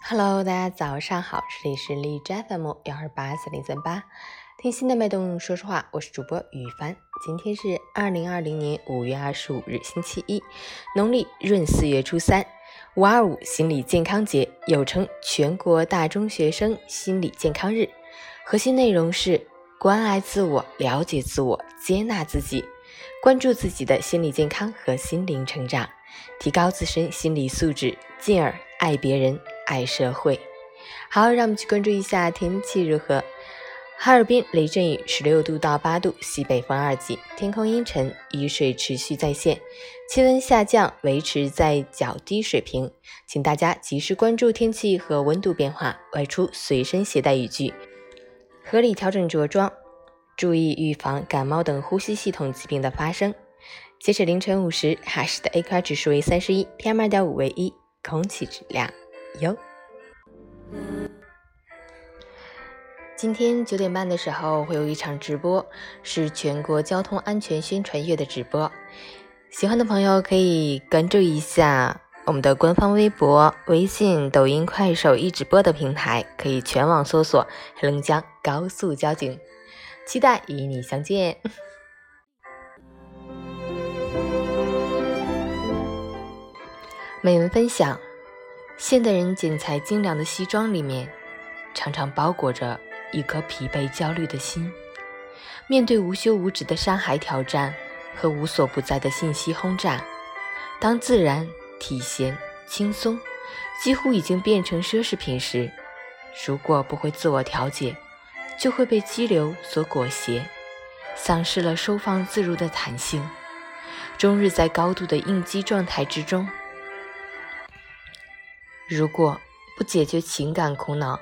Hello，大家早上好，这里是荔枝 FM 幺二八四零三八，听心的脉动说说话，我是主播雨帆。今天是二零二零年五月二十五日，星期一，农历闰四月初三，五二五心理健康节，又称全国大中学生心理健康日。核心内容是关爱自我、了解自我、接纳自己，关注自己的心理健康和心灵成长，提高自身心理素质，进而爱别人。爱社会，好，让我们去关注一下天气如何。哈尔滨雷阵雨，十六度到八度，西北风二级，天空阴沉，雨水持续在线，气温下降，维持在较低水平，请大家及时关注天气和温度变化，外出随身携带雨具，合理调整着装，注意预防感冒等呼吸系统疾病的发生。截止凌晨五时，哈市的 AQI 指数为三十一，PM 二点五为一，空气质量。优，今天九点半的时候会有一场直播，是全国交通安全宣传月的直播。喜欢的朋友可以关注一下我们的官方微博、微信、抖音、快手一直播的平台，可以全网搜索“黑龙江高速交警”，期待与你相见。美文分享。现代人剪裁精良的西装里面，常常包裹着一颗疲惫焦虑的心。面对无休无止的山海挑战和无所不在的信息轰炸，当自然、体闲、轻松几乎已经变成奢侈品时，如果不会自我调节，就会被激流所裹挟，丧失了收放自如的弹性，终日在高度的应激状态之中。如果不解决情感苦恼，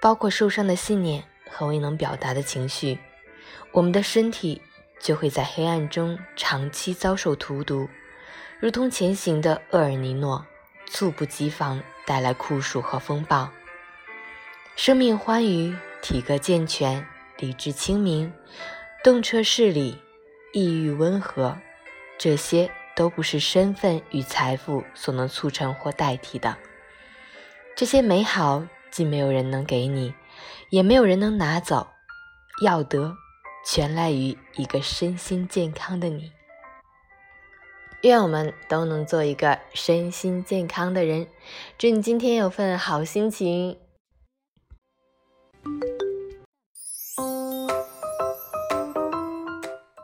包括受伤的信念和未能表达的情绪，我们的身体就会在黑暗中长期遭受荼毒，如同前行的厄尔尼诺，猝不及防带来酷暑和风暴。生命欢愉，体格健全，理智清明，动车视理，抑郁温和，这些都不是身份与财富所能促成或代替的。这些美好，既没有人能给你，也没有人能拿走。要得，全赖于一个身心健康的你。愿我们都能做一个身心健康的人。祝你今天有份好心情。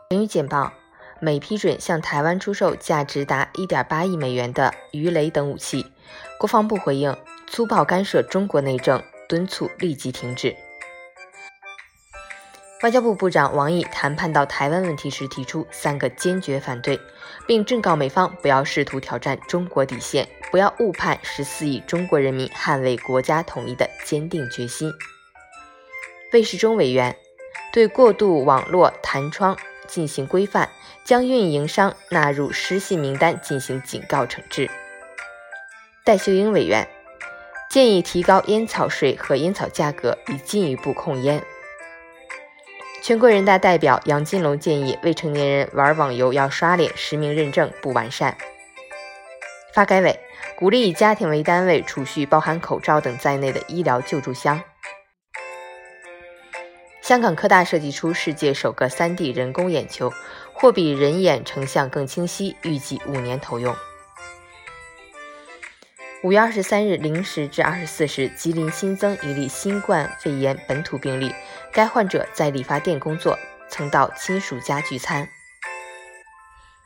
关于简报：美批准向台湾出售价值达1.8亿美元的鱼雷等武器。国防部回应。粗暴干涉中国内政，敦促立即停止。外交部部长王毅谈判到台湾问题时提出三个坚决反对，并正告美方不要试图挑战中国底线，不要误判十四亿中国人民捍卫国家统一的坚定决心。魏世忠委员对过度网络弹窗进行规范，将运营商纳入失信名单进行警告惩治。戴秀英委员。建议提高烟草税和烟草价格，以进一步控烟。全国人大代表杨金龙建议，未成年人玩网游要刷脸实名认证不完善。发改委鼓励以家庭为单位储蓄包含口罩等在内的医疗救助箱。香港科大设计出世界首个 3D 人工眼球，或比人眼成像更清晰，预计五年投用。五月二十三日零时至二十四时，吉林新增一例新冠肺炎本土病例。该患者在理发店工作，曾到亲属家聚餐，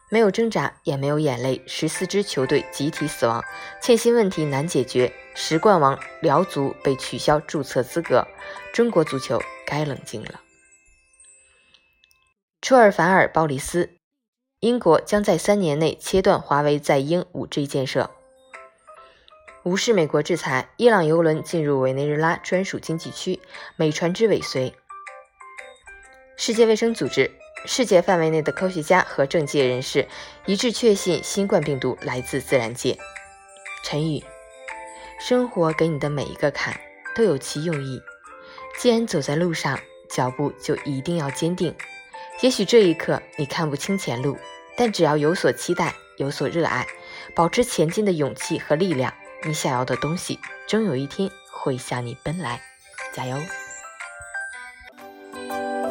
没有挣扎，也没有眼泪。十四支球队集体死亡，欠薪问题难解决。十冠王辽足被取消注册资格，中国足球该冷静了。出尔反尔，鲍里斯，英国将在三年内切断华为在英五 G 建设。无视美国制裁，伊朗油轮进入委内瑞拉专属经济区，美船只尾随。世界卫生组织，世界范围内的科学家和政界人士一致确信，新冠病毒来自自然界。陈宇，生活给你的每一个坎都有其用意，既然走在路上，脚步就一定要坚定。也许这一刻你看不清前路，但只要有所期待，有所热爱，保持前进的勇气和力量。你想要的东西终有一天会向你奔来，加油！